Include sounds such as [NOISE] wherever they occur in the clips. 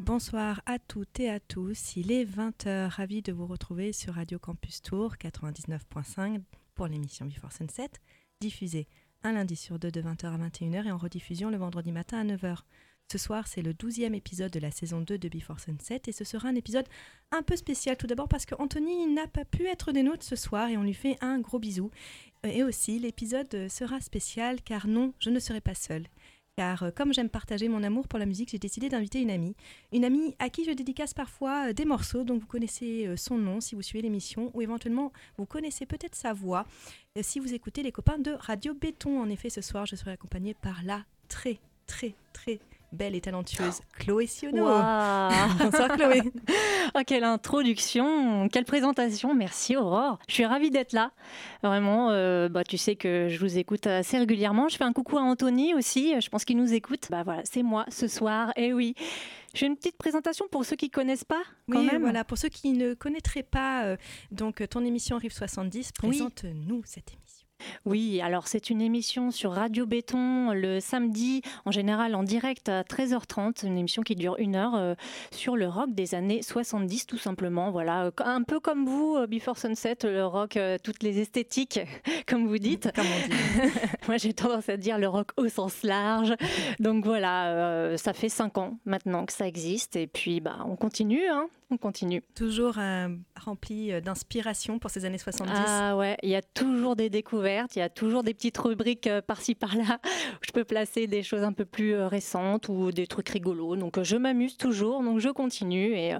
Bonsoir à toutes et à tous. Il est 20h. Ravi de vous retrouver sur Radio Campus Tour 99.5 pour l'émission Before Sunset, diffusée un lundi sur deux de 20h à 21h et en rediffusion le vendredi matin à 9h. Ce soir, c'est le 12e épisode de la saison 2 de Before Sunset et ce sera un épisode un peu spécial tout d'abord parce qu'Anthony n'a pas pu être des nôtres ce soir et on lui fait un gros bisou. Et aussi, l'épisode sera spécial car non, je ne serai pas seule car euh, comme j'aime partager mon amour pour la musique, j'ai décidé d'inviter une amie. Une amie à qui je dédicace parfois euh, des morceaux dont vous connaissez euh, son nom si vous suivez l'émission, ou éventuellement vous connaissez peut-être sa voix si vous écoutez les copains de Radio Béton. En effet, ce soir, je serai accompagnée par la très, très, très belle et talentueuse Chloé Siono. [LAUGHS] Bonsoir Chloé. [LAUGHS] oh, quelle introduction, quelle présentation. Merci Aurore. Je suis ravie d'être là. Vraiment, euh, bah, tu sais que je vous écoute assez régulièrement. Je fais un coucou à Anthony aussi. Je pense qu'il nous écoute. Bah voilà, c'est moi ce soir. Et eh oui. J'ai une petite présentation pour ceux qui ne connaissent pas, quand oui, même. voilà, pour ceux qui ne connaîtraient pas euh, donc ton émission Rive 70, présente-nous cette émission. Oui, alors c'est une émission sur Radio Béton le samedi, en général en direct à 13h30, une émission qui dure une heure euh, sur le rock des années 70 tout simplement. Voilà, un peu comme vous, euh, Before Sunset, le rock, euh, toutes les esthétiques, [LAUGHS] comme vous dites. Comme on dit. [LAUGHS] Moi j'ai tendance à dire le rock au sens large. Donc voilà, ça fait cinq ans maintenant que ça existe et puis bah, on continue. Hein on continue. Toujours euh, rempli euh, d'inspiration pour ces années 70. Ah ouais, il y a toujours des découvertes, il y a toujours des petites rubriques euh, par-ci par-là où [LAUGHS] je peux placer des choses un peu plus récentes ou des trucs rigolos. Donc je m'amuse toujours, donc je continue et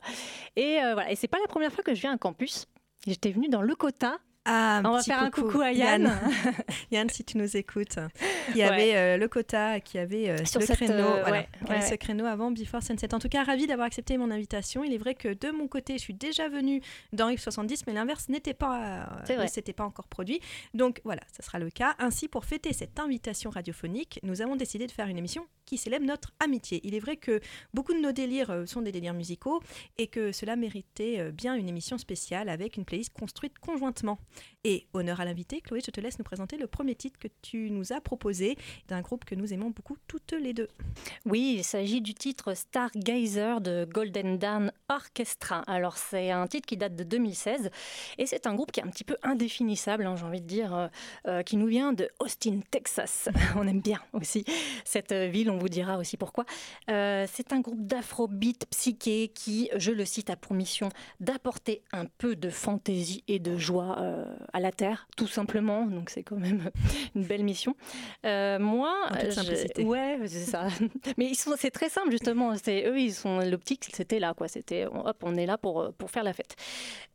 et voilà. Et c'est pas la première fois que je viens à un campus. J'étais venue dans le Cota ah, on va faire un coucou à Yann. [LAUGHS] Yann. si tu nous écoutes. Il y avait euh, le quota qui avait euh, ce, créneau, euh, ce créneau avant Before Sunset? En tout cas, ravi d'avoir accepté mon invitation. Il est vrai que de mon côté, je suis déjà venue dans Rive 70, mais l'inverse n'était pas, s'était pas encore produit. Donc voilà, ce sera le cas. Ainsi, pour fêter cette invitation radiophonique, nous avons décidé de faire une émission qui célèbre notre amitié. Il est vrai que beaucoup de nos délires sont des délires musicaux et que cela méritait bien une émission spéciale avec une playlist construite conjointement. Et honneur à l'invité, Chloé, je te laisse nous présenter le premier titre que tu nous as proposé d'un groupe que nous aimons beaucoup toutes les deux. Oui, il s'agit du titre Stargazer de Golden Dawn Orchestra. Alors c'est un titre qui date de 2016 et c'est un groupe qui est un petit peu indéfinissable, hein, j'ai envie de dire, euh, euh, qui nous vient de Austin, Texas. [LAUGHS] on aime bien aussi cette ville, on vous dira aussi pourquoi. Euh, c'est un groupe d'afrobeat psyché qui, je le cite, a pour mission d'apporter un peu de fantaisie et de joie à la Terre, tout simplement. Donc c'est quand même [LAUGHS] une belle mission. Euh, moi, simplicité. ouais, c'est ça. [LAUGHS] Mais ils sont, c'est très simple justement. C'est eux, ils sont l'optique, c'était là quoi. C'était hop, on est là pour pour faire la fête.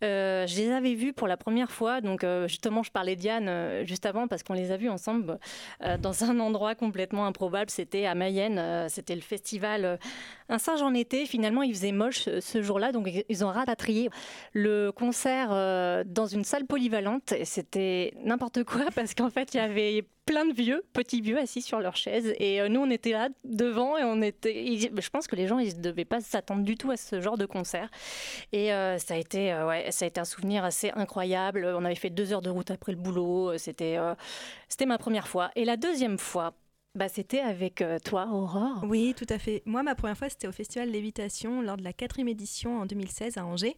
Euh, je les avais vus pour la première fois. Donc euh, justement, je parlais Diane juste avant parce qu'on les a vus ensemble dans un endroit complètement improbable. C'était à Mayenne. c'était le festival un singe en été. Finalement, il faisait moche ce jour-là, donc ils ont rapatrié le concert dans une salle polyvalente c'était n'importe quoi [LAUGHS] parce qu'en fait, il y avait plein de vieux, petits vieux assis sur leurs chaises et euh, nous on était là devant et on était je pense que les gens ils ne devaient pas s'attendre du tout à ce genre de concert et euh, ça a été euh, ouais, ça a été un souvenir assez incroyable. On avait fait deux heures de route après le boulot, c'était c'était ma première fois et la deuxième fois bah, c'était avec toi, Aurore. Oui, tout à fait. Moi, ma première fois, c'était au Festival Lévitation lors de la quatrième édition en 2016 à Angers.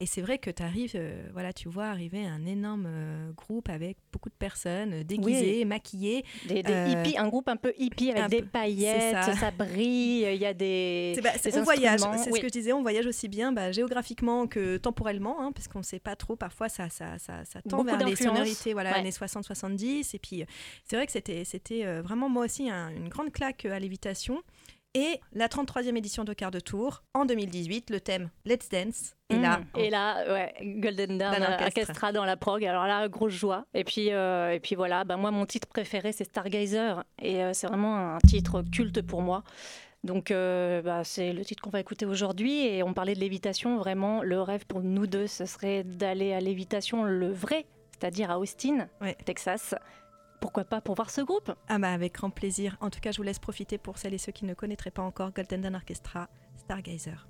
Et c'est vrai que tu arrives, euh, voilà, tu vois arriver un énorme euh, groupe avec beaucoup de personnes euh, déguisées, maquillées. Des, hippies, un groupe un peu hippie avec des paillettes, ça. brille, il y a des. Bah, on voyage, c'est ce que je disais, on voyage aussi bien bah, géographiquement que temporellement, hein, parce qu'on ne sait pas trop, parfois ça, ça, ça, ça tend vers les sonorités, voilà, années 60-70. Et puis c'est vrai que c'était vraiment moi aussi une grande claque à l'évitation. Et la 33e édition de Quart de Tour, en 2018, le thème Let's Dance. Et là, mmh. et là ouais, Golden Dawn Orchestra dans la prog. Alors là, grosse joie. Et puis, euh, et puis voilà, bah, moi, mon titre préféré, c'est Stargazer. Et euh, c'est vraiment un titre culte pour moi. Donc, euh, bah, c'est le titre qu'on va écouter aujourd'hui. Et on parlait de lévitation. Vraiment, le rêve pour nous deux, ce serait d'aller à lévitation, le vrai, c'est-à-dire à Austin, Texas pourquoi pas pour voir ce groupe? Ah bah avec grand plaisir. En tout cas, je vous laisse profiter pour celles et ceux qui ne connaîtraient pas encore Golden Dawn Orchestra, Stargazer.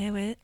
Eh ouais, ouais.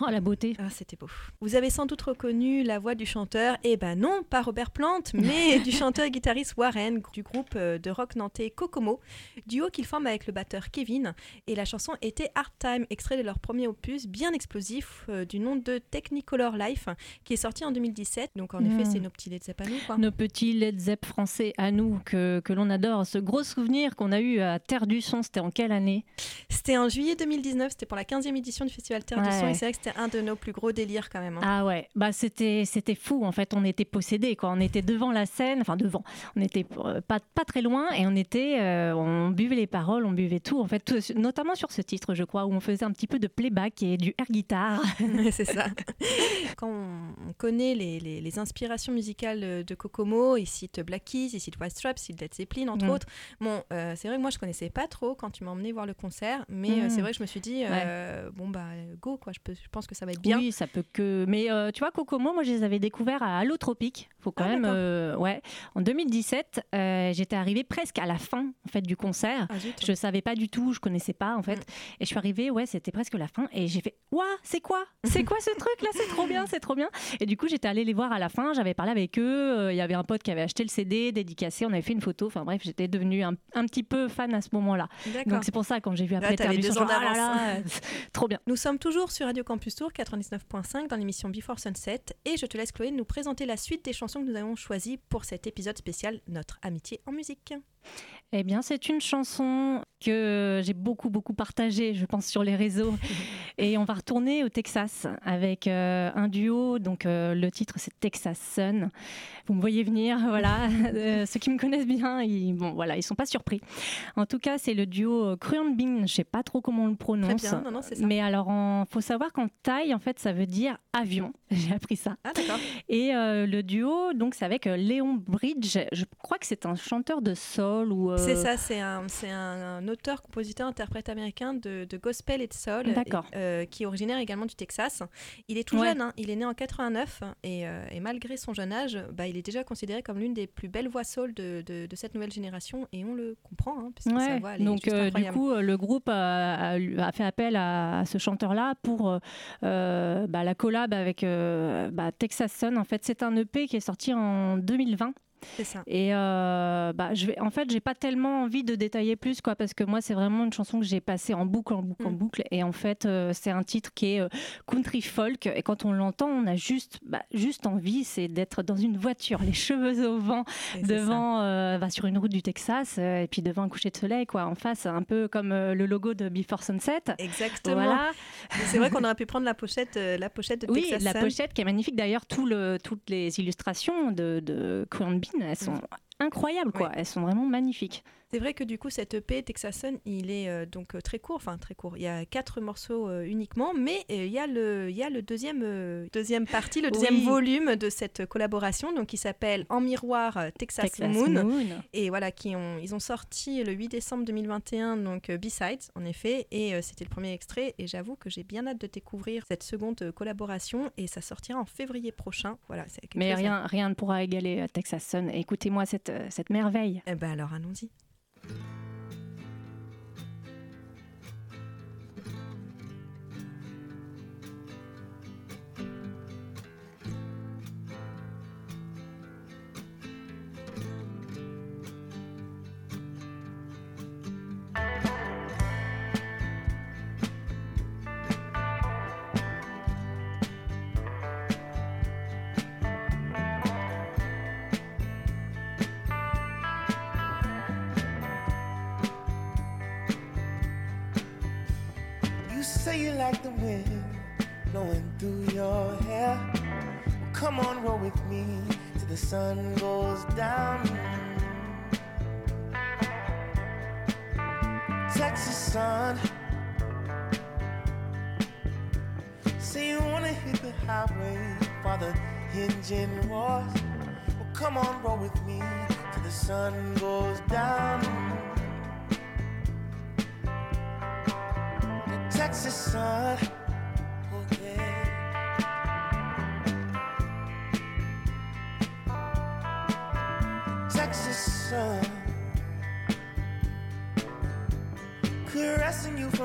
Oh, la beauté. Ah, c'était beau. Vous avez sans doute reconnu la voix du chanteur, eh ben non, pas Robert Plante, [LAUGHS] mais du chanteur et guitariste Warren du groupe euh, de rock nantais Kokomo, duo qu'il forme avec le batteur Kevin. Et la chanson était Hard Time, extrait de leur premier opus bien explosif euh, du nom de Technicolor Life, qui est sorti en 2017. Donc en effet, Mm. c'est nos petits Led Zepp à nous, quoi. Nos petits Led Zepp français à nous que, que l'on adore. Ce gros souvenir qu'on a eu à Terre du Son, c'était en quelle année? C'était en juillet 2019, c'était pour la 15e édition du Festival Terre du. Son, et c'est vrai que c'était un de nos plus gros délires quand même. hein. Ah ouais, bah c'était c'était fou en fait, on était possédés quoi, on était devant la scène, enfin devant, on était euh, pas pas très loin et on était euh, on buvait les paroles, on buvait tout en fait, tout- notamment sur ce titre je crois où on faisait un petit peu de playback et du air guitare. [LAUGHS] C'est ça. [LAUGHS] Quand on, on connaît les, les- les inspirations musicales de Kokomo, ils citent Black Keys, ils citent White Stripes, ils citent Led Zeppelin, entre Mm. autres. Bon, euh, c'est vrai que moi, je connaissais pas trop quand tu m'as emmené voir le concert, mais euh, Mm. c'est vrai que je me suis dit, euh, bon, bah, go, quoi, je, peux, je pense que ça va être bien. Oui, ça peut que. Mais euh, tu vois, Kokomo, moi, je les avais découverts à Allotropique. Faut quand Ah, même. euh, ouais. En 2017, euh, j'étais arrivée presque à la fin en fait du concert. Ah. Je savais pas du tout, je connaissais pas en fait. Mm. Et je suis arrivée, ouais, c'était presque la fin. Et j'ai fait, Ouah, c'est quoi? C'est quoi ce truc là? C'est trop bien, c'est trop bien. Et du coup, j'étais allée les voir à la fin, j'avais parlé avec eux. Il y avait un pote qui avait acheté le CD, dédicacé, on avait fait une photo. Enfin bref, j'étais devenue un, un petit peu fan à ce moment-là. Donc c'est pour ça, quand j'ai vu Là, après dit, d'avance. Ah là là, [LAUGHS] trop bien. Nous sommes toujours sur Radio Campus Tour 99.5 dans l'émission Before Sunset et je te laisse Chloé nous présenter la suite des chansons que nous avons choisies pour cet épisode spécial Notre amitié en musique. Eh bien, c'est une chanson que j'ai beaucoup, beaucoup partagée, je pense, sur les réseaux. [LAUGHS] Et on va retourner au Texas avec euh, un duo. Donc, euh, le titre, c'est Texas Sun. Vous me voyez venir, [LAUGHS] voilà. Euh, ceux qui me connaissent bien, ils, bon, voilà, ils sont pas surpris. En tout cas, c'est le duo Cruan Bean. Je sais pas trop comment on le Très prononce. bien, non, non, ça. Mais alors, il faut savoir qu'en taille, en fait, ça veut dire avion. [LAUGHS] J'ai appris ça. Ah. Et euh, le duo, donc, c'est avec euh, Léon Bridge. Je crois que c'est un chanteur de soul ou. euh, C'est ça, c'est un, c'est un, un auteur, compositeur, interprète américain de, de gospel et de soul, D'accord. euh, qui est originaire également du Texas. Il est tout Ouais. jeune, hein, il est né en 89 et, euh, et malgré son jeune âge, bah, il est déjà considéré comme l'une des plus belles voix soul de, de- de cette nouvelle génération et on le comprend, hein, puisque sa Ouais, voix elle est donc juste euh, du coup, le groupe a, fait appel à, ce chanteur-là pour euh, euh, bah, la collab avec bah, Texas Sun. En fait, c'est un EP qui est sorti en 2020. Ça. Et euh, bah, je vais, en fait, j'ai pas tellement envie de détailler plus, quoi, parce que moi, c'est vraiment une chanson que j'ai passée en boucle, en boucle, en Mm. boucle. Et en fait, euh, c'est un titre qui est euh, country folk. Et quand on l'entend, on a juste, bah, juste envie, c'est d'être dans une voiture, les [LAUGHS] cheveux au vent, Et devant, euh, bah, sur une route du Texas, et puis devant un coucher de soleil, quoi, en face, un peu comme le logo de Before Sunset. Exactement. Voilà. C'est vrai [LAUGHS] qu'on aurait pu prendre la pochette, la pochette de Oui, Texas la Sun. pochette qui est magnifique. D'ailleurs, tout le, toutes les illustrations de, de Bean, elles sont incroyables, quoi. Elles sont vraiment magnifiques. C'est vrai que du coup, cet EP Texas Sun, il est euh, donc euh, très court, enfin très court. Il y a quatre morceaux euh, uniquement, mais euh, il y a le, il y a le deuxième, deuxième partie, le deuxième Oui. volume de cette collaboration, donc qui s'appelle En miroir Texas, Texas Moon. Et voilà, qui ont, ils ont sorti le 8 décembre 2021, donc B-Sides, en effet, et c'était le premier extrait. Et j'avoue que j'ai bien hâte de découvrir cette seconde collaboration, et ça sortira en février prochain. Voilà, Mais rien, rien ne pourra égaler Texas Sun. Écoutez-moi cette, euh, cette merveille. Eh ben alors, allons-y. Sun goes down. Texas sun. Say you wanna hit the highway while the engine roars. Well, come on, roll with me till the sun goes down. The Texas sun.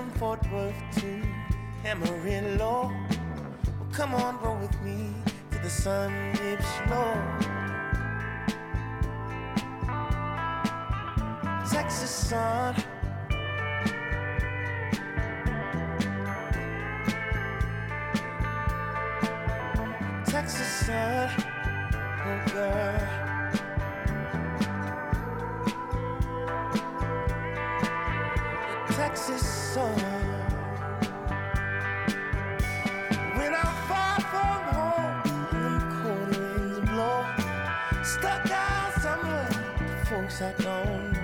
From Fort Worth to Amarillo. Well, come on, roll with me to the sun dips low. Texas sun. Texas sun, oh girl. The folks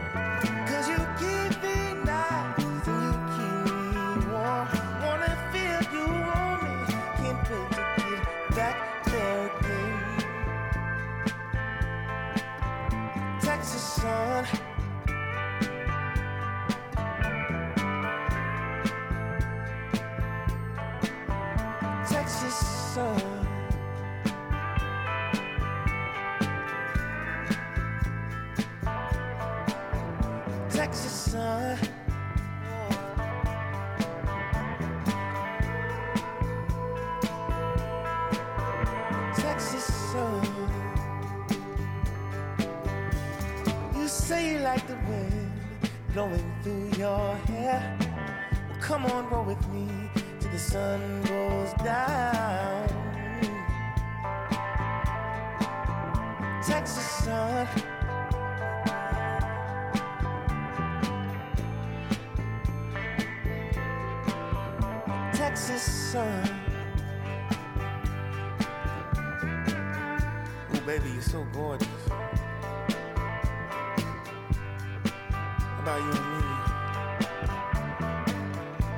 about you and me?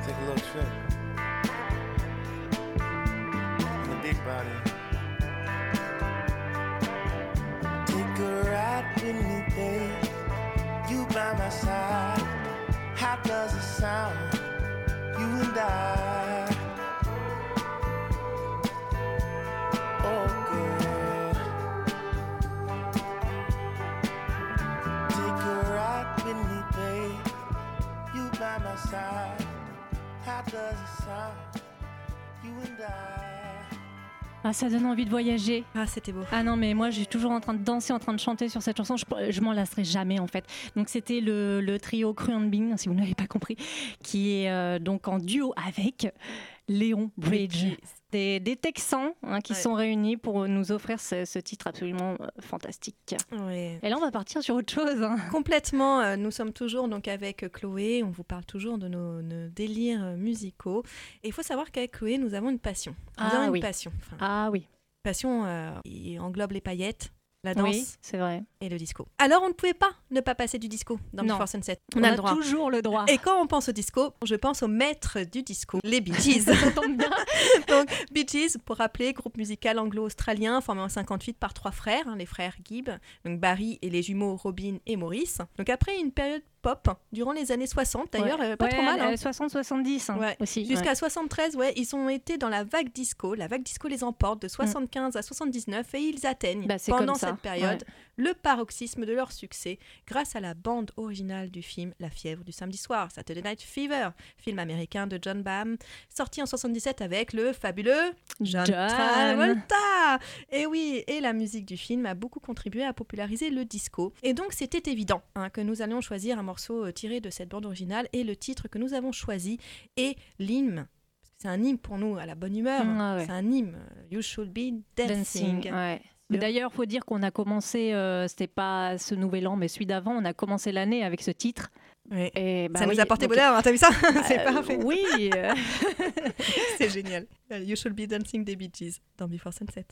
Take a little trip. In the big body. Take a ride with me, babe. You by my side. How does it sound? You and I. Ah, ça donne envie de voyager. Ah, c'était beau. Ah non, mais moi, j'ai toujours en train de danser, en train de chanter sur cette chanson. Je, je m'en lasserai jamais, en fait. Donc, c'était le, le trio Cru and Bean, si vous n'avez pas compris, qui est euh, donc en duo avec Léon Bridge. Des, des Texans hein, qui Ouais. sont réunis pour nous offrir ce, ce titre absolument euh, fantastique. Ouais. Et là, on va partir sur autre chose. hein. Complètement, euh, nous sommes toujours donc avec Chloé, on vous parle toujours de nos, nos délires euh, musicaux. Et il faut savoir qu'avec Chloé, nous avons une passion. Nous Ah avons une oui. passion. Enfin, Ah oui, passion euh, qui englobe les paillettes, la danse oui, c'est vrai. Et le disco. Alors on ne pouvait pas ne pas passer du disco dans. Before Sunset. On, a le droit. toujours le droit. Et quand on pense au disco, je pense au maître du disco, les Bee Gees. [LAUGHS] ça tombe bien. [LAUGHS] Donc, Bee Gees, pour rappeler, groupe musical anglo-australien formé en 58 par trois frères, hein, les frères Gibb, donc Barry et les jumeaux Robin et Maurice. Donc après une période pop, durant les années 60 d'ailleurs, Ouais. euh, pas Ouais, trop mal. hein. euh, 60-70 hein, Ouais. aussi. Jusqu'à 73, ouais, ils ont été dans la vague disco. La vague disco les emporte de 75 à 79 et ils atteignent Mm. Bah, pendant cette période le paroxysme de leur succès grâce à la bande originale du film La fièvre du samedi soir, Saturday Night Fever, film américain de John Bam, sorti en 77 avec le fabuleux John, John. Travolta. Et oui, et la musique du film a beaucoup contribué à populariser le disco. Et donc c'était évident hein, que nous allions choisir un morceau euh, tiré de cette bande originale et le titre que nous avons choisi est l'hymne. C'est un hymne pour nous à la bonne humeur. Ah ouais. C'est un hymne. You should be dancing. Dancing, ouais. D'ailleurs, faut dire qu'on a commencé, euh, c'était pas ce nouvel an, mais celui d'avant, on a commencé l'année avec ce titre. Et bah ça oui, nous a porté bonheur, hein, t'as vu ça [LAUGHS] C'est euh, parfait. Oui. [LAUGHS] C'est génial. You should be dancing des Bee Gees dans Before Sunset.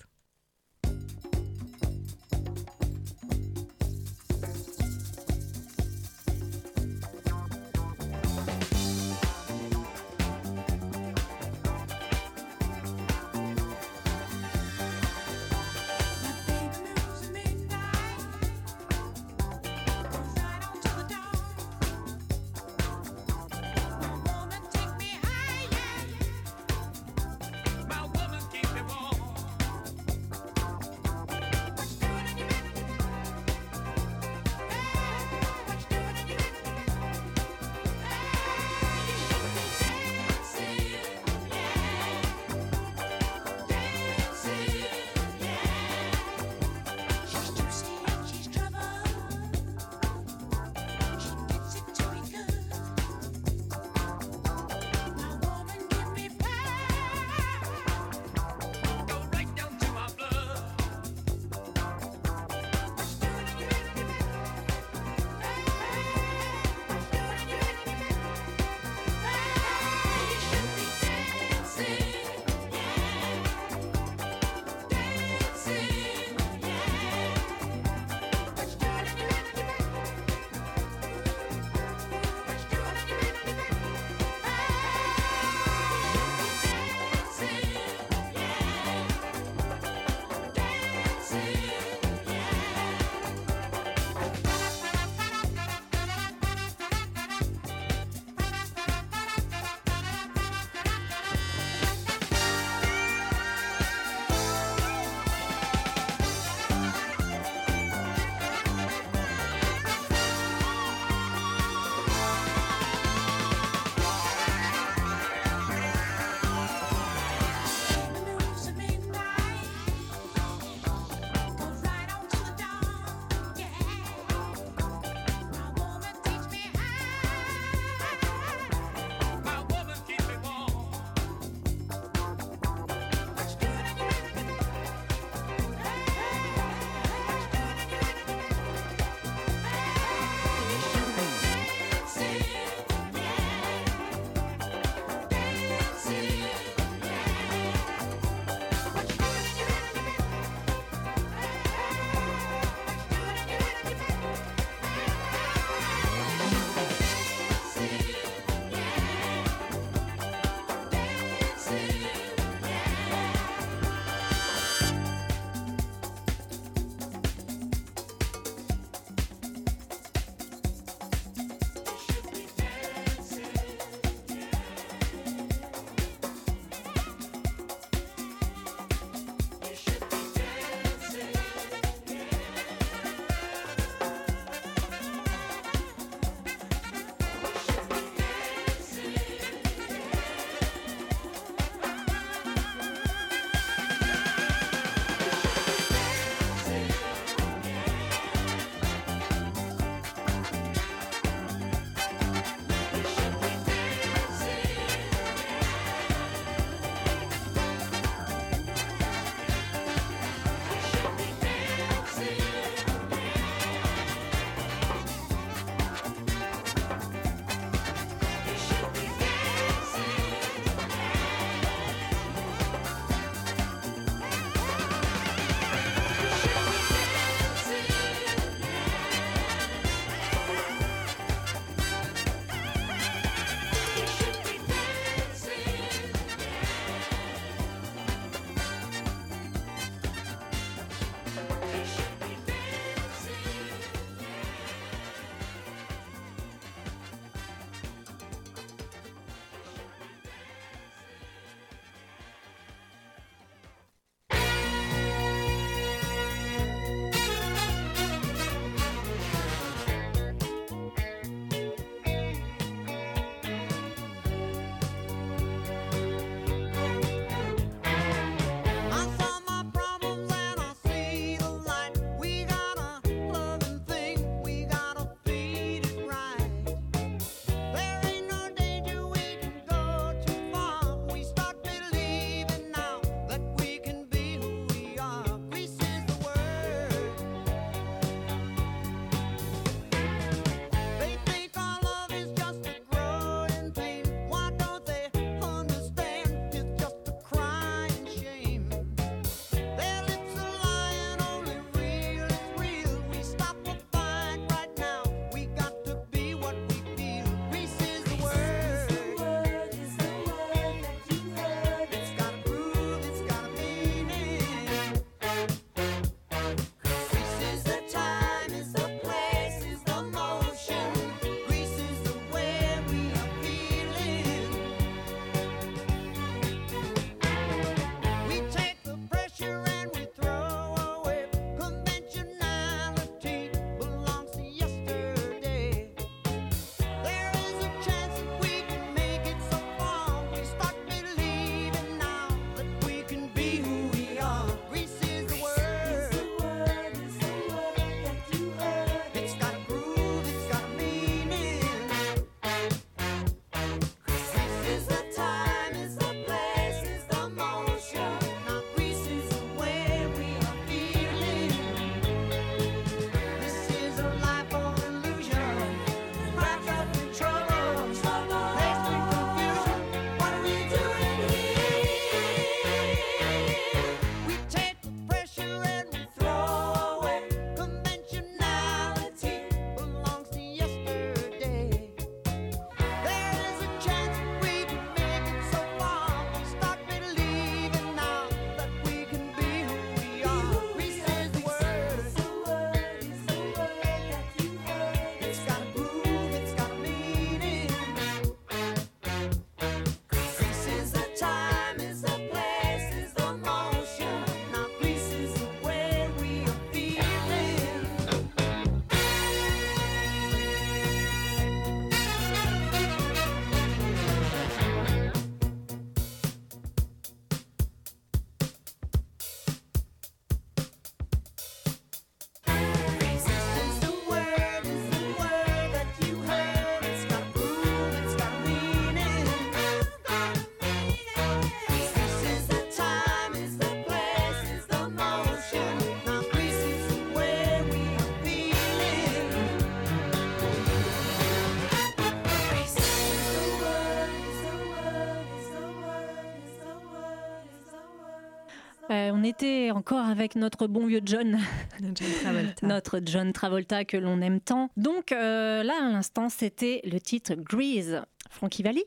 Euh, on était encore avec notre bon vieux John, [LAUGHS] John Travolta. notre John Travolta que l'on aime tant. Donc euh, là, à l'instant, c'était le titre Grease, Frankie Valli.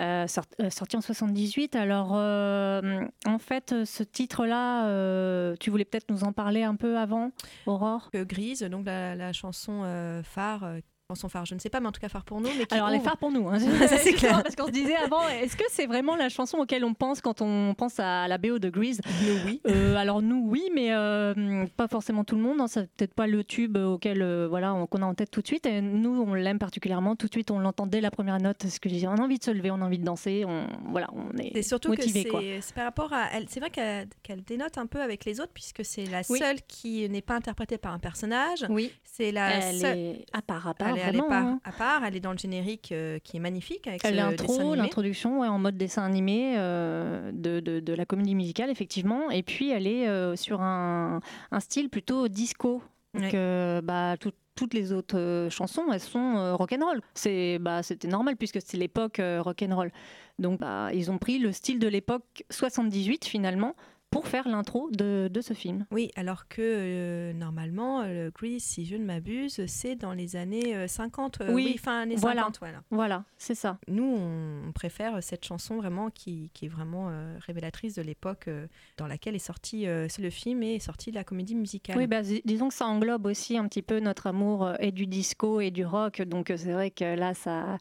euh, sort- sorti en 78. Alors, euh, en fait, ce titre-là, euh, tu voulais peut-être nous en parler un peu avant, Aurore? Grise, donc la, la chanson phare, euh, chanson phare, je ne sais pas, mais en tout cas phare pour nous. Mais Alors, elle est ouvre- phare pour nous. hein. [LAUGHS] Ça, c'est clair. Parce qu'on se disait avant, est-ce que c'est vraiment la chanson auquel on pense quand on pense à la BO de Grease? Nous, oui. Euh, alors nous oui, mais euh, pas forcément tout le monde. hein. C'est peut-être pas le tube auquel euh, voilà on- qu'on a en tête tout de suite. Et nous on l'aime particulièrement. Tout de suite on l'entend dès la première note. Ce que je dis, on a envie de se lever, on a envie de danser. On voilà, on est. C'est surtout motivé, que quoi. c'est par rapport à elle. C'est vrai qu'elle dénote un peu avec les autres puisque c'est la Oui. seule qui n'est pas interprétée par un personnage. Oui, C'est la elle seule. est à part, à part Elle elle est pas hein. à part. Elle est dans le générique euh, qui est magnifique avec L'intro, l'introduction ouais, en mode dessin animé euh, de, de- de la comédie musicale, effectivement. Et puis, elle est euh, sur un, un style plutôt disco. Donc, Ouais. bah, tout- toutes les autres chansons, elles sont rock'n'roll. C'est, bah, c'était normal puisque c'est l'époque rock'n'roll. Donc, bah, ils ont pris le style de l'époque 78 finalement pour faire l'intro de, de ce film. Oui, alors que euh, normalement, le Grease, si je ne m'abuse, c'est dans les années euh, 50. euh, Oui, fin années voilà. 50, voilà. Voilà, c'est ça. Nous, on, préfère cette chanson vraiment qui, qui est vraiment euh, révélatrice de l'époque euh, dans laquelle est sorti euh, le film et est sorti la comédie musicale. Oui, bah, dis- disons que ça englobe aussi un petit peu notre amour euh, et du disco et du rock. Donc euh, c'est vrai que là, ça,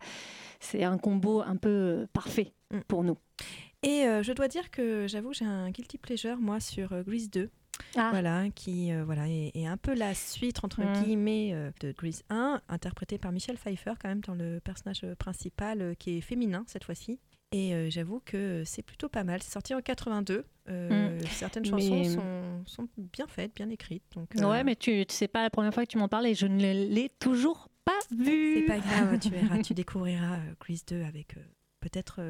c'est un combo un peu euh, parfait Mm. pour nous. Et euh, je dois dire que j'avoue, j'ai un guilty pleasure, moi, sur euh, Grease 2. Ah, Voilà, qui euh, voilà, est, est un peu la suite, entre Mm. guillemets, de Grease 1, interprétée par Michel Pfeiffer, quand même, dans le personnage principal, qui est féminin cette fois-ci. Et j'avoue que c'est plutôt pas mal. C'est sorti en 82. euh, Certaines chansons Mm. Mais- sont, sont bien faites, bien écrites. Donc, euh, ouais, mais tu, sais pas la première fois que tu m'en parles et je ne l'ai toujours pas vu. C'est pas grave, tu verras, tu découvriras Grease 2 avec euh, peut-être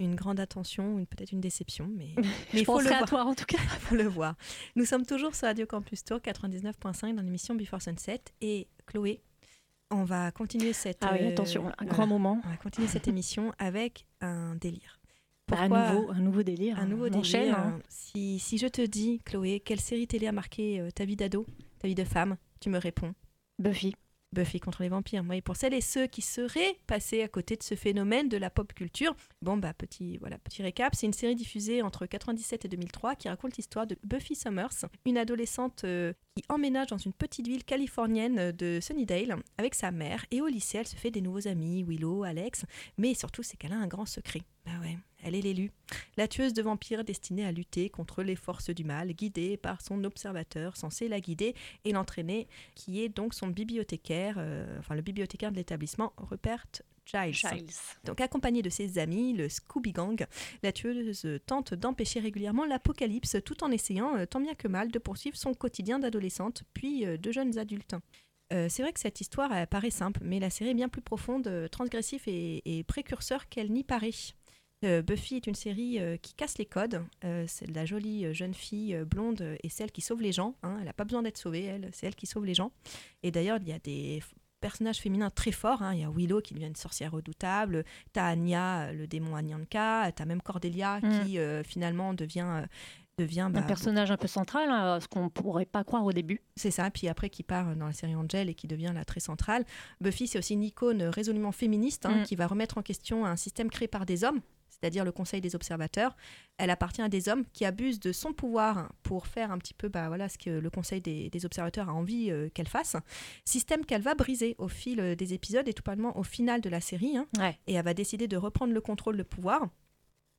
une grande attention, une- peut-être une déception, mais [LAUGHS] il faut le à voir. toi en tout cas. [LAUGHS] faut le voir. Nous sommes toujours sur Radio Campus Tour 99.5 dans l'émission Before Sunset et Chloé, on va continuer cette Ah oui, euh, attention, un grand moment. On va continuer cette [LAUGHS] émission avec un délire. Bah, un, nouveau, un nouveau délire. un nouveau On délire hein. si, si je te dis, Chloé, quelle série télé a marqué euh, ta vie d'ado, ta vie de femme, tu me réponds Buffy. Buffy contre les vampires. Oui, pour celles et ceux qui seraient passés à côté de ce phénomène de la pop culture, bon bah petit voilà petit récap, c'est une série diffusée entre 97 et 2003 qui raconte l'histoire de Buffy Summers, une adolescente euh, qui emménage dans une petite ville californienne de Sunnydale avec sa mère et au lycée elle se fait des nouveaux amis, Willow, Alex, mais surtout c'est qu'elle a un grand secret. Bah ouais, elle est l'élue, la tueuse de vampires destinée à lutter contre les forces du mal, guidée par son observateur censé la guider et l'entraîner qui est donc son bibliothécaire, euh, enfin le bibliothécaire de l'établissement, Rupert Giles. Donc accompagnée de ses amis, le Scooby Gang, la tueuse tente d'empêcher régulièrement l'apocalypse tout en essayant, euh, tant bien que mal, de poursuivre son quotidien d'adolescente, puis euh, de jeunes adultes. Euh, c'est vrai que cette histoire elle paraît simple, mais la série est bien plus profonde, transgressive et, et précurseur qu'elle n'y paraît. Euh, Buffy est une série euh, qui casse les codes. Euh, c'est de la jolie jeune fille blonde et celle qui sauve les gens. hein. Elle n'a pas besoin d'être sauvée, elle, c'est elle qui sauve les gens. Et d'ailleurs, il y a des personnages féminins très forts. hein. Il y a Willow qui devient une sorcière redoutable. T'as Anya, le démon Anyanka. T'as même Cordelia Mm. qui finalement devient. devient bah, un personnage un peu central, hein, ce qu'on pourrait pas croire au début. c'est ça, puis après qui part dans la série Angel et qui devient la très centrale. Buffy, c'est aussi une icône résolument féministe hein, Mm. qui va remettre en question un système créé par des hommes, c'est-à-dire le Conseil des observateurs. Elle appartient à des hommes qui abusent de son pouvoir pour faire un petit peu bah, voilà, ce que le Conseil des, des observateurs a envie euh, qu'elle fasse. Système qu'elle va briser au fil euh, des épisodes et tout simplement au final de la série. hein Ouais. et elle va décider de reprendre le contrôle, le pouvoir.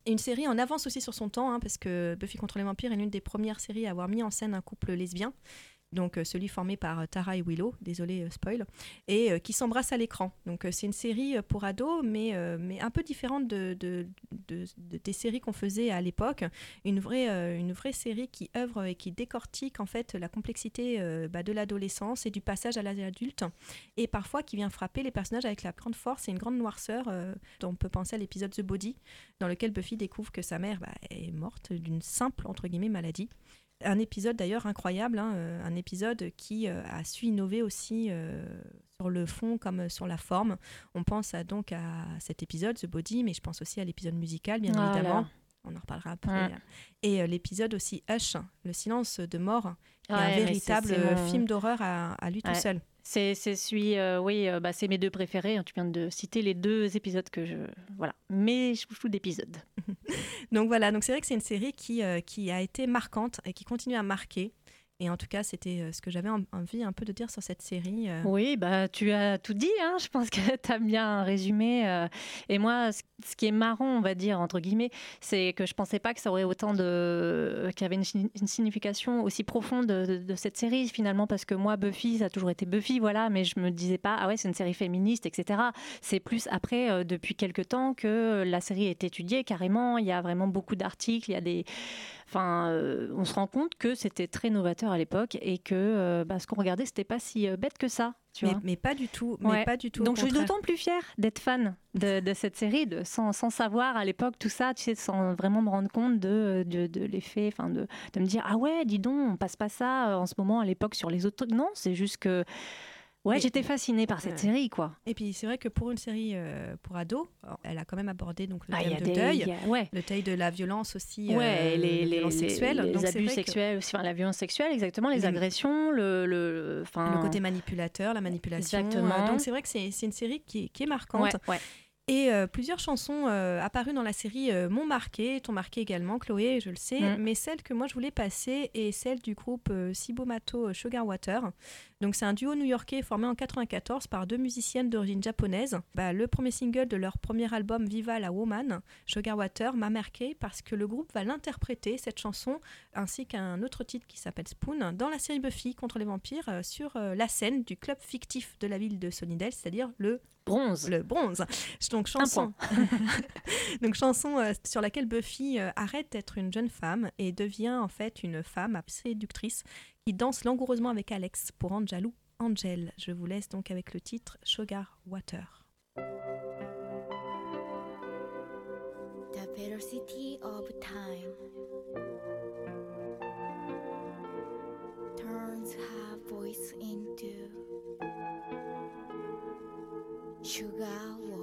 Et une série en avance aussi sur son temps, hein, parce que Buffy contre les vampires est l'une des premières séries à avoir mis en scène un couple lesbien, donc euh, celui formé par euh, Tara et Willow, désolé euh, spoil, et qui s'embrassent à l'écran. Donc c'est une série pour ados, mais, mais un peu différente de, de- de- de- des séries qu'on faisait à l'époque. Une vraie, une vraie série qui œuvre et qui décortique en fait la complexité bah, de l'adolescence et du passage à l'âge adulte, et parfois qui vient frapper les personnages avec la grande force et une grande noirceur. dont on peut penser à l'épisode The Body, dans lequel Buffy découvre que sa mère bah, est morte d'une simple entre guillemets maladie. Un épisode d'ailleurs incroyable, hein, euh, un épisode qui euh, a su innover aussi euh, sur le fond comme sur la forme. On pense à, donc à cet épisode, The Body, mais je pense aussi à l'épisode musical, bien évidemment. On en reparlera après. Mm. Et l'épisode aussi Hush, Le silence de mort, qui est Ouais, un véritable film d'horreur à, à lui tout Ouais. seul. C'est celui, euh, oui, euh, bah, c'est mes deux préférés. hein. Tu viens de citer les deux épisodes que je. Voilà. Mes chouchous d'épisodes. [LAUGHS] Donc voilà, donc c'est vrai que c'est une série qui, euh, qui a été marquante et qui continue à marquer. Et en tout cas, c'était euh, ce que j'avais en- envie un peu de dire sur cette série. euh. Oui, bah, tu as tout dit. hein. Je pense que [LAUGHS] tu as bien résumé. euh. Et moi, ce qui est marrant, on va dire, entre guillemets, c'est que je pensais pas que ça aurait autant de. qu'il y avait une, signi- une signification aussi profonde de, cette série, finalement, parce que moi, Buffy, ça a toujours été Buffy, voilà, mais je me disais pas, ah ouais, c'est une série féministe, etc. C'est plus après, depuis quelques temps, que la série est étudiée carrément. Il y a vraiment beaucoup d'articles, il y a des. Enfin, euh, on se rend compte que c'était très novateur à l'époque et que euh, bah, ce qu'on regardait, c'était pas si euh, bête que ça. Tu mais, vois mais pas du tout. Mais Ouais. pas du tout. Donc je suis d'autant plus fière d'être fan de, de cette série, de, sans, sans savoir à l'époque tout ça, tu sais, sans vraiment me rendre compte de, de, de l'effet, enfin de, me dire ah ouais, dis donc, on passe pas ça en ce moment à l'époque sur les autres. Non, c'est juste que ouais, j'étais fascinée par cette série quoi. Et puis c'est vrai que pour une série euh, pour ados, alors, elle a quand même abordé donc le Ah, thème de des- deuil, a- ouais. le deuil de la violence aussi, Ouais, euh, les, les violences les- Donc, abus que sexuels, aussi, enfin, la violence sexuelle, exactement, les Les- agressions, le, le, Le côté manipulateur, la manipulation. Exactement. euh, donc c'est vrai que c'est une série qui, est- qui est marquante. ouais. Et euh, plusieurs chansons euh, apparues dans la série euh, m'ont marqué, t'ont marqué également, Chloé, je le sais. Mm. Mais celle que moi je voulais passer est celle du groupe euh, Sibomato euh, Sugar Water. Donc c'est un duo new-yorkais formé en 94 par deux musiciennes d'origine japonaise. Bah, le premier single de leur premier album Viva la Woman, Sugar Water, m'a marqué parce que le groupe va l'interpréter, cette chanson, ainsi qu'un autre titre qui s'appelle Spoon, dans la série Buffy contre les vampires euh, sur euh, la scène du club fictif de la ville de Sunnydale, c'est-à-dire le Bronze. le bronze. Donc chanson, [LAUGHS] [LAUGHS] donc chanson euh, sur laquelle Buffy euh, arrête d'être une jeune femme et devient en fait une femme séductrice qui danse langoureusement avec Alex pour rendre jaloux Angel. Je vous laisse donc avec le titre Sugar Water. Turns her voice into sugar water.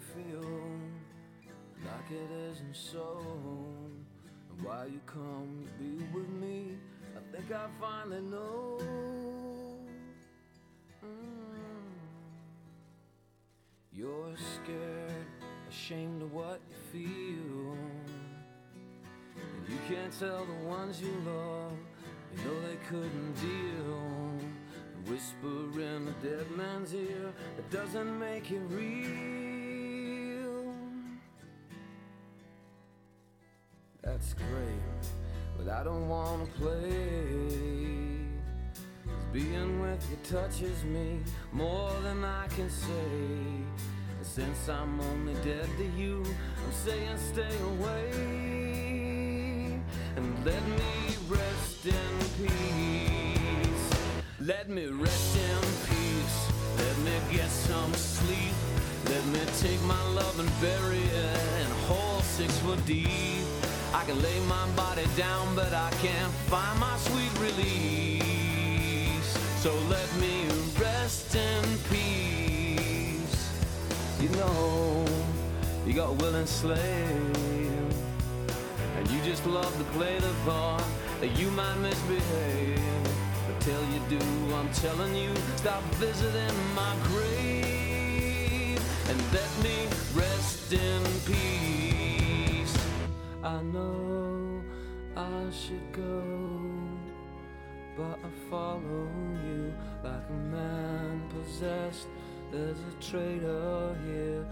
Feel like it isn't so. And why you come to be with me, I think I finally know. Mm. You're scared, ashamed of what you feel. And you can't tell the ones you love, you know they couldn't deal. Whisper in a dead man's ear that doesn't make it real. That's great, but I don't wanna play. 'Cause being with you touches me more than I can say. And since I'm only dead to you, I'm saying stay away. And let me rest in peace. Let me rest in peace. Let me get some sleep. Let me take my love and bury it in a hole six foot deep. I can lay my body down, but I can't find my sweet release. So let me rest in peace. You know, you got a willing slave, and you just love to play the part that you might misbehave. But till you do, I'm telling you, stop visiting my grave should go, but I follow you like a man possessed. There's a traitor here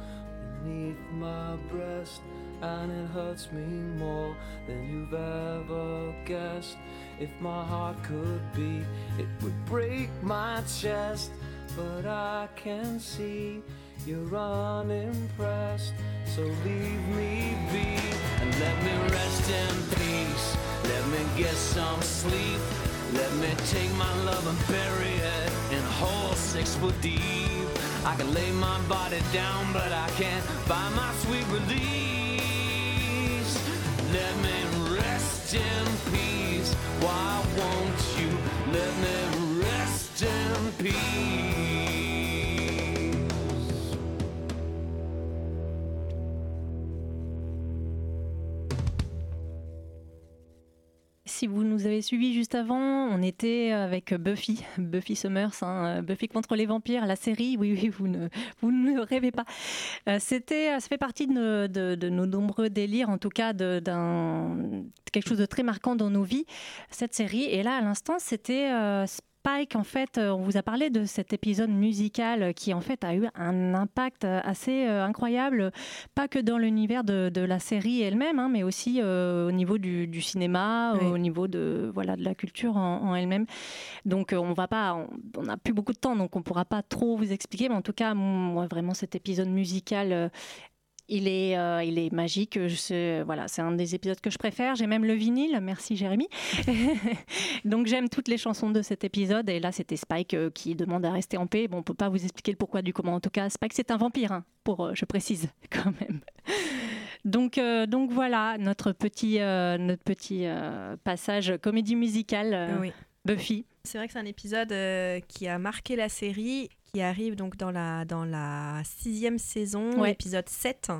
beneath my breast, and it hurts me more than you've ever guessed. If my heart could beat, it would break my chest. But I can see you're unimpressed, so leave me be and let me rest in peace. Let me get some sleep. Let me take my love and bury it in a hole six foot deep. I can lay my body down, but I can't find my sweet release. Let me rest in peace. Why won't you let me rest in peace? Si vous nous avez suivis juste avant, on était avec Buffy, Buffy Summers, hein, Buffy contre les vampires, la série. Oui, oui, vous ne, vous ne rêvez pas. Euh, C'était, ça fait partie de, nos- nombreux délires, en tout cas d'un quelque chose de très marquant dans nos vies, cette série. Et là, à l'instant, c'était euh, Spike. En fait, euh, on vous a parlé de cet épisode musical qui, en fait, a eu un impact assez euh, incroyable pas que dans l'univers de, de la série elle-même, hein, mais aussi euh, au niveau du, du cinéma, Oui. au niveau de voilà de la culture en, en elle-même. Donc euh, on va pas, on- on n'a plus beaucoup de temps, donc on pourra pas trop vous expliquer, mais en tout cas, moi vraiment cet épisode musical. Il est, euh, il est magique. Je voilà, c'est un des épisodes que je préfère. J'ai même le vinyle. Merci Jérémy. [LAUGHS] Donc j'aime toutes les chansons de cet épisode. Et là, c'était Spike euh, qui demande à rester en paix. Bon, on peut pas vous expliquer le pourquoi du comment. En tout cas, Spike, c'est un vampire, hein, pour, euh, je précise [LAUGHS] quand même. Donc, euh, donc voilà notre petit, euh, notre petit euh, passage comédie musicale Oui. Buffy. C'est vrai que c'est un épisode qui a marqué la série, qui arrive donc dans la, dans la sixième saison, Ouais. épisode 7.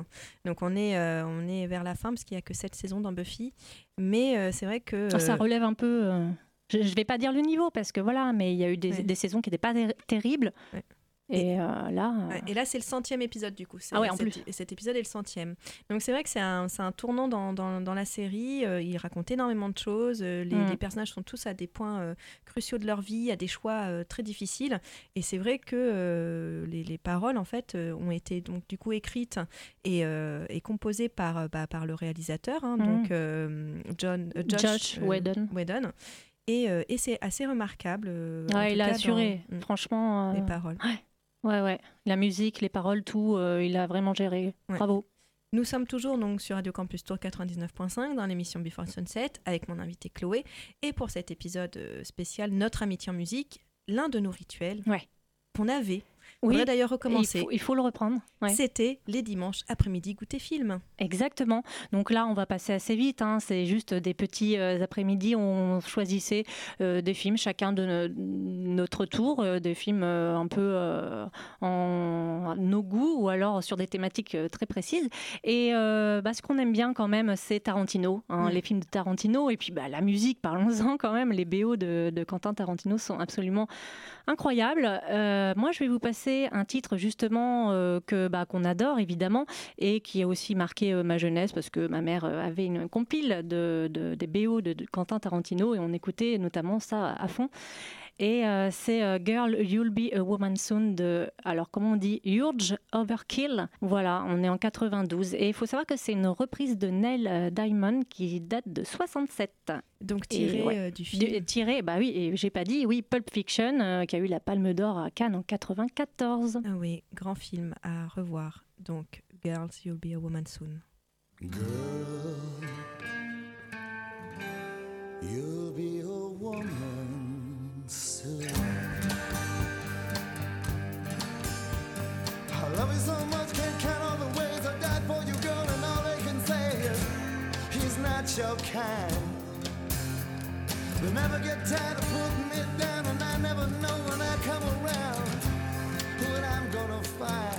Donc on est, euh, on est vers la fin, parce qu'il n'y a que 7 saisons dans Buffy. Mais euh, c'est vrai que... Ça euh, relève un peu. euh, je, je vais pas dire le niveau parce que voilà, mais il y a eu des, Ouais. des saisons qui n'étaient pas ter- terribles. Ouais. Et, euh, là, euh, Et là, c'est le centième épisode du coup. Ah ouais, en cet, plus. et Cet épisode est le centième. Donc c'est vrai que c'est un, un tournant dans, dans, dans la série. Euh, il raconte énormément de choses. Euh, les, Mm. les personnages sont tous à des points cruciaux de leur vie, à des choix très difficiles. Et c'est vrai que les, les paroles en fait ont été donc du coup écrites et, et composées par, bah, par le réalisateur, hein, Mm. donc John Josh, Josh Whedon. Whedon. Et, euh, et c'est assez remarquable. euh, tout il a dans- assuré. Mm, Franchement, les paroles. ouais, ouais. La musique, les paroles, tout, euh, il a vraiment géré. Ouais. Bravo. Nous sommes toujours donc sur Radio Campus Tour 99.5 dans l'émission Before Sunset avec mon invité Chloé. Et pour cet épisode euh, spécial Notre amitié en musique, l'un de nos rituels Ouais. qu'on avait Oui, d'ailleurs il recommencer. faut, il faut le reprendre. ouais. C'était les dimanches après-midi goûter film. Exactement. Donc là, on va passer assez vite. hein. C'est juste des petits euh, après-midi. où On choisissait euh, des films, chacun de no- notre tour, euh, des films euh, un peu en nos goûts ou alors sur des thématiques très précises. Et bah, ce qu'on aime bien quand même, c'est Tarantino, hein, Mm. les films de Tarantino. Et puis bah, la musique, parlons-en quand même. Les BO de, de Quentin Tarantino sont absolument incroyables. Moi, je vais vous passer un titre justement euh, que bah, qu'on adore évidemment et qui a aussi marqué euh, ma jeunesse parce que ma mère euh, avait une compile de, de- des BO de Quentin Tarantino et on écoutait notamment ça à fond. Et euh, c'est euh, Girl, You'll Be a Woman Soon de, alors comment on dit, Urge Overkill. Voilà, on est en 92. Et il faut savoir que c'est une reprise de Neil euh, Diamond qui date de 67. Donc tiré ouais. euh, du Du- film. tiré, bah oui, et j'ai pas dit, oui, Pulp Fiction, euh, qui a eu la Palme d'Or à Cannes en 94. Ah oui, grand film à revoir. Donc, Girls, You'll Be a Woman Soon. Girl, you'll be a woman soon. I love you so much, can't count all the ways I died for you, girl, and all they can say is he's not your kind. They never get tired of putting me down, and I never know when I come around what I'm gonna find.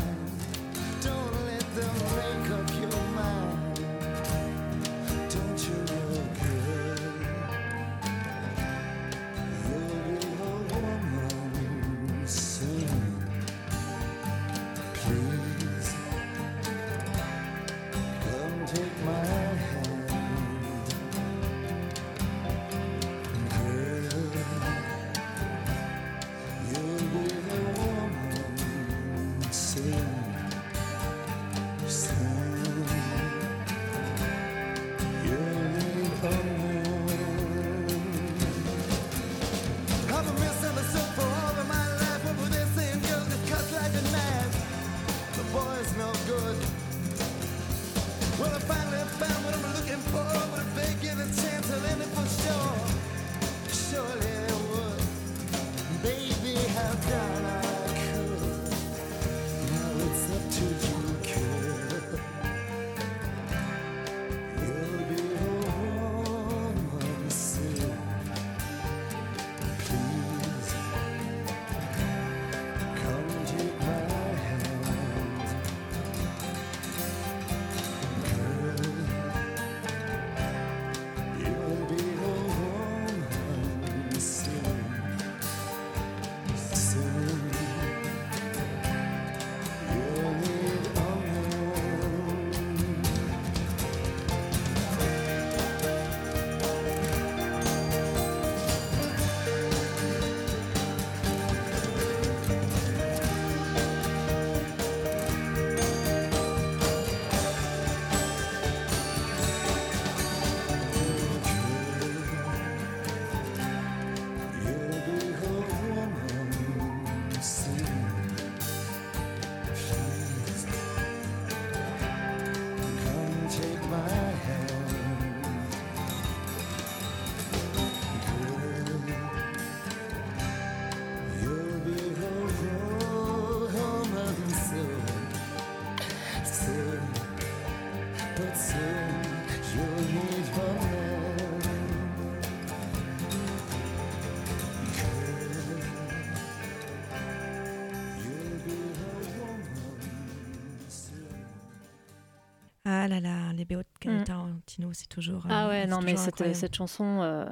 Tarantino, c'est toujours. euh, Ah ouais, non, mais cette, cette chanson, euh,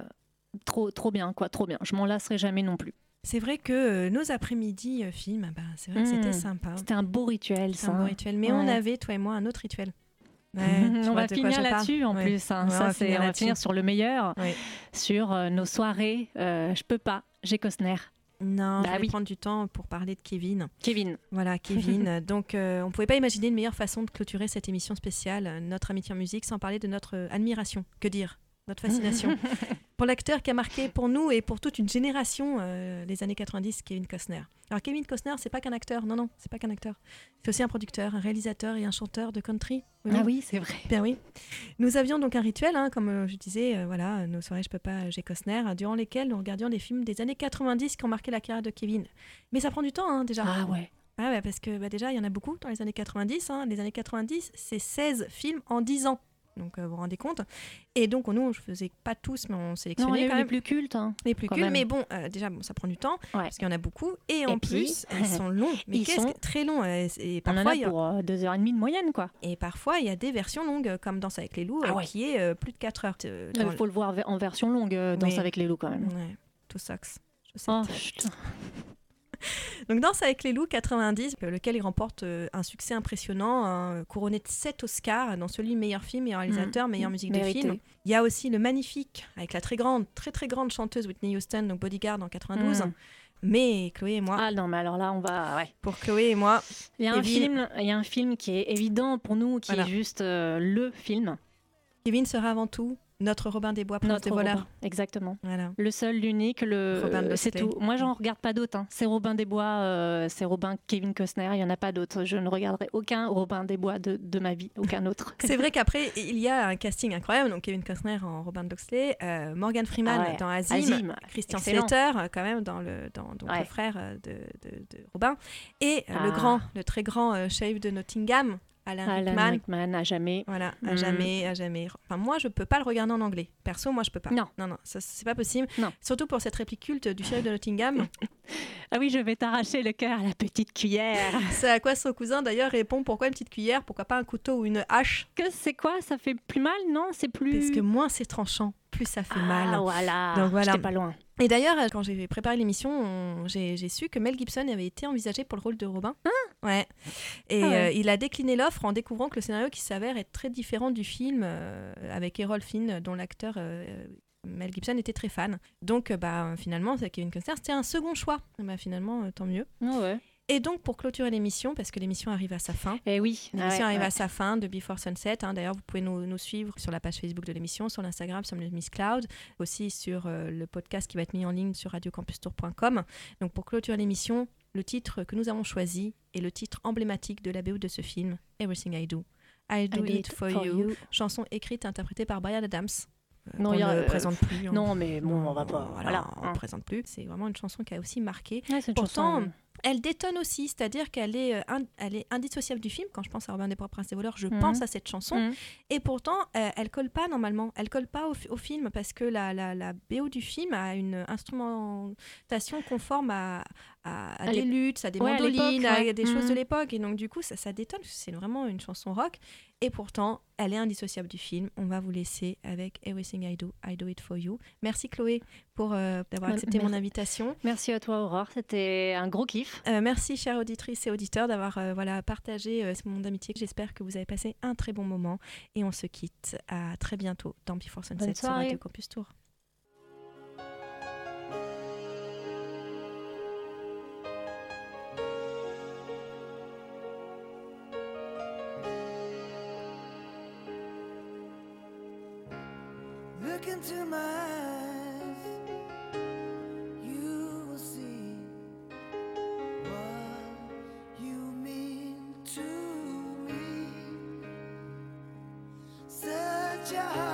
trop, trop bien, quoi, trop bien. Je m'en lasserai jamais non plus. C'est vrai que euh, nos après-midi films, bah, c'est vrai que c'était sympa. C'était un beau rituel, ça. un bon rituel. Mais on avait, toi et moi, un autre rituel. [LAUGHS] Ouais, on va finir là-dessus en Ouais. plus. hein. Ouais, on ça, va finir on va finir sur le meilleur, sur euh, nos soirées. euh, je peux pas, j'ai Costner. Non, Bah je vais oui. prendre du temps pour parler de Kevin. Kevin. Voilà, [LAUGHS] Kevin. Donc, euh, on ne pouvait pas imaginer une meilleure façon de clôturer cette émission spéciale, euh, notre amitié en musique, sans parler de notre euh, admiration. Que dire? Notre fascination [LAUGHS] pour l'acteur qui a marqué pour nous et pour toute une génération euh, les années 90, Kevin Costner. Alors, Kevin Costner, c'est pas qu'un acteur. Non, non, c'est pas qu'un acteur. C'est aussi un producteur, un réalisateur et un chanteur de country. Ah oui, c'est vrai. Bien oui. Nous avions donc un rituel, hein, comme euh, je disais, euh, voilà, nos soirées Je peux pas, j'ai Costner, euh, durant lesquelles nous regardions des films des années 90 qui ont marqué la carrière de Kevin. Mais ça prend du temps hein, déjà. Ah ouais. Ah ouais, parce que bah, déjà, il y en a beaucoup dans les années 90. hein. Les années 90, c'est 16 films en 10 ans. Donc, euh, vous vous rendez compte. Et donc, nous, je faisais pas tous, mais on sélectionnait y a eu quand les même plus cultes. hein. les plus quand cultes. même. Mais bon, euh, déjà, bon, ça prend du temps, Ouais. parce qu'il y en a beaucoup. Et en puis, plus, [LAUGHS] ils sont longs. Mais ils sont- que... Très longs. euh, Et On en parfois, a il y a- pour euh, deux heures et demie de moyenne, quoi. et parfois, il y a des versions longues, comme Danse avec les loups, Ah ouais. qui est euh, plus de 4 heures. Il faut le voir en version longue, Danse Oui. avec les loups, quand même. Ouais, tout sucks. Je sais. Oh, putain. [LAUGHS] Donc Danse avec les loups 90, euh, lequel il remporte euh, un succès impressionnant, hein, couronné de 7 Oscars, dans celui meilleur film, meilleur réalisateur, Mhm. meilleure musique Mérité. de film. Il y a aussi le magnifique, avec la très grande, très très grande chanteuse Whitney Houston, donc Bodyguard en 92. Mhm. Mais Chloé et moi, Ah non, mais alors là, on va. Ouais. pour Chloé et moi, Il y, a un film, il y a un film qui est évident pour nous, qui Voilà. est juste euh, le film. Kevin sera avant tout notre Robin des Bois, prince Notre des voleurs. Robin. Exactement. Voilà. Le seul, l'unique, le. C'est tout. Moi, j'en regarde pas d'autres. hein. C'est Robin des Bois, euh, c'est Robin Kevin Costner. Il y en a pas d'autres. Je ne regarderai aucun Robin des Bois de, de ma vie, aucun autre. [LAUGHS] C'est vrai [LAUGHS] qu'après, il y a un casting incroyable. Donc Kevin Costner en Robin de Locksley, euh, Morgan Freeman Ah ouais. dans Azim, Azim, Christian excellent. Slater euh, quand même dans le, dans, donc Ouais. le frère de, de- de Robin. Et le Ah. grand, le très grand euh, shérif de Nottingham, Alan, Alan Rickman. Rickman, à jamais. Voilà, à Mhm. jamais, à jamais. Enfin, moi, je peux pas le regarder en anglais. Perso, moi, je peux pas. Non. non, non, ça, c'est pas possible. Non. Surtout pour cette réplique culte du shérif de Nottingham. [LAUGHS] Ah oui, je vais t'arracher le cœur à la petite cuillère. [LAUGHS] c'est à quoi son cousin d'ailleurs répond pourquoi une petite cuillère, pourquoi pas un couteau ou une hache? Que c'est quoi? Ça fait plus mal, non? C'est plus. Parce que moins c'est tranchant, plus ça fait ah, mal. voilà. Donc voilà. J'étais pas loin. Et d'ailleurs, quand j'ai préparé l'émission, on- j'ai su que Mel Gibson avait été envisagé pour le rôle de Robin. ouais. Et Ah ouais. euh, il a décliné l'offre en découvrant que le scénario qui s'avère être très différent du film euh, avec Errol Finn, dont l'acteur euh, Mel Gibson était très fan. Donc, euh, bah, finalement, Kevin Costner, c'était un second choix. Bah, finalement, euh, tant mieux. Ah ouais. Et donc, pour clôturer l'émission, parce que l'émission arrive à sa fin, Eh oui. L'émission Ah ouais, arrive ouais. à sa fin de Before Sunset. hein. D'ailleurs, vous pouvez nous, nous suivre sur la page Facebook de l'émission, sur l'Instagram, sur le Miss Cloud, aussi sur euh, le podcast qui va être mis en ligne sur radiocampustour.com. Donc, pour clôturer l'émission, le titre que nous avons choisi est le titre emblématique de la BO de ce film, Everything I Do. I Do, I It For, you. Chanson écrite et interprétée par Brian Adams. euh, Non, a, ne euh, présente plus. hein. Non, mais bon, on va pas. Voilà, Voilà. on ne hein. présente plus. C'est vraiment une chanson qui a aussi marqué Ouais, Pourtant, chanson- elle détonne aussi, c'est-à-dire qu'elle est, euh, elle est indissociable du film. Quand je pense à Robin des Bois, Prince des voleurs, je Mhm. pense à cette chanson. Mhm. Et pourtant, euh, elle colle pas normalement. Elle colle pas au, fi- au film parce que la, la, la BO du film a une instrumentation conforme à, à, des luttes, à des Ouais, mandolines, à ouais. des choses de Mhm. l'époque. Et donc, du coup, ça, ça détonne. C'est vraiment une chanson rock. Et pourtant, elle est indissociable du film. On va vous laisser avec Everything I Do, I Do It For You. Merci Chloé pour euh, d'avoir accepté mon invitation. Merci à toi, Aurore. C'était un gros kiff. Euh, merci, chères auditrices et auditeurs, d'avoir euh, voilà, partagé ce moment d'amitié. J'espère que vous avez passé un très bon moment. Et on se quitte à très bientôt dans Before Sunset sur. Radio Campus Tour. Look into my eyes, you will see what you mean to me. Such a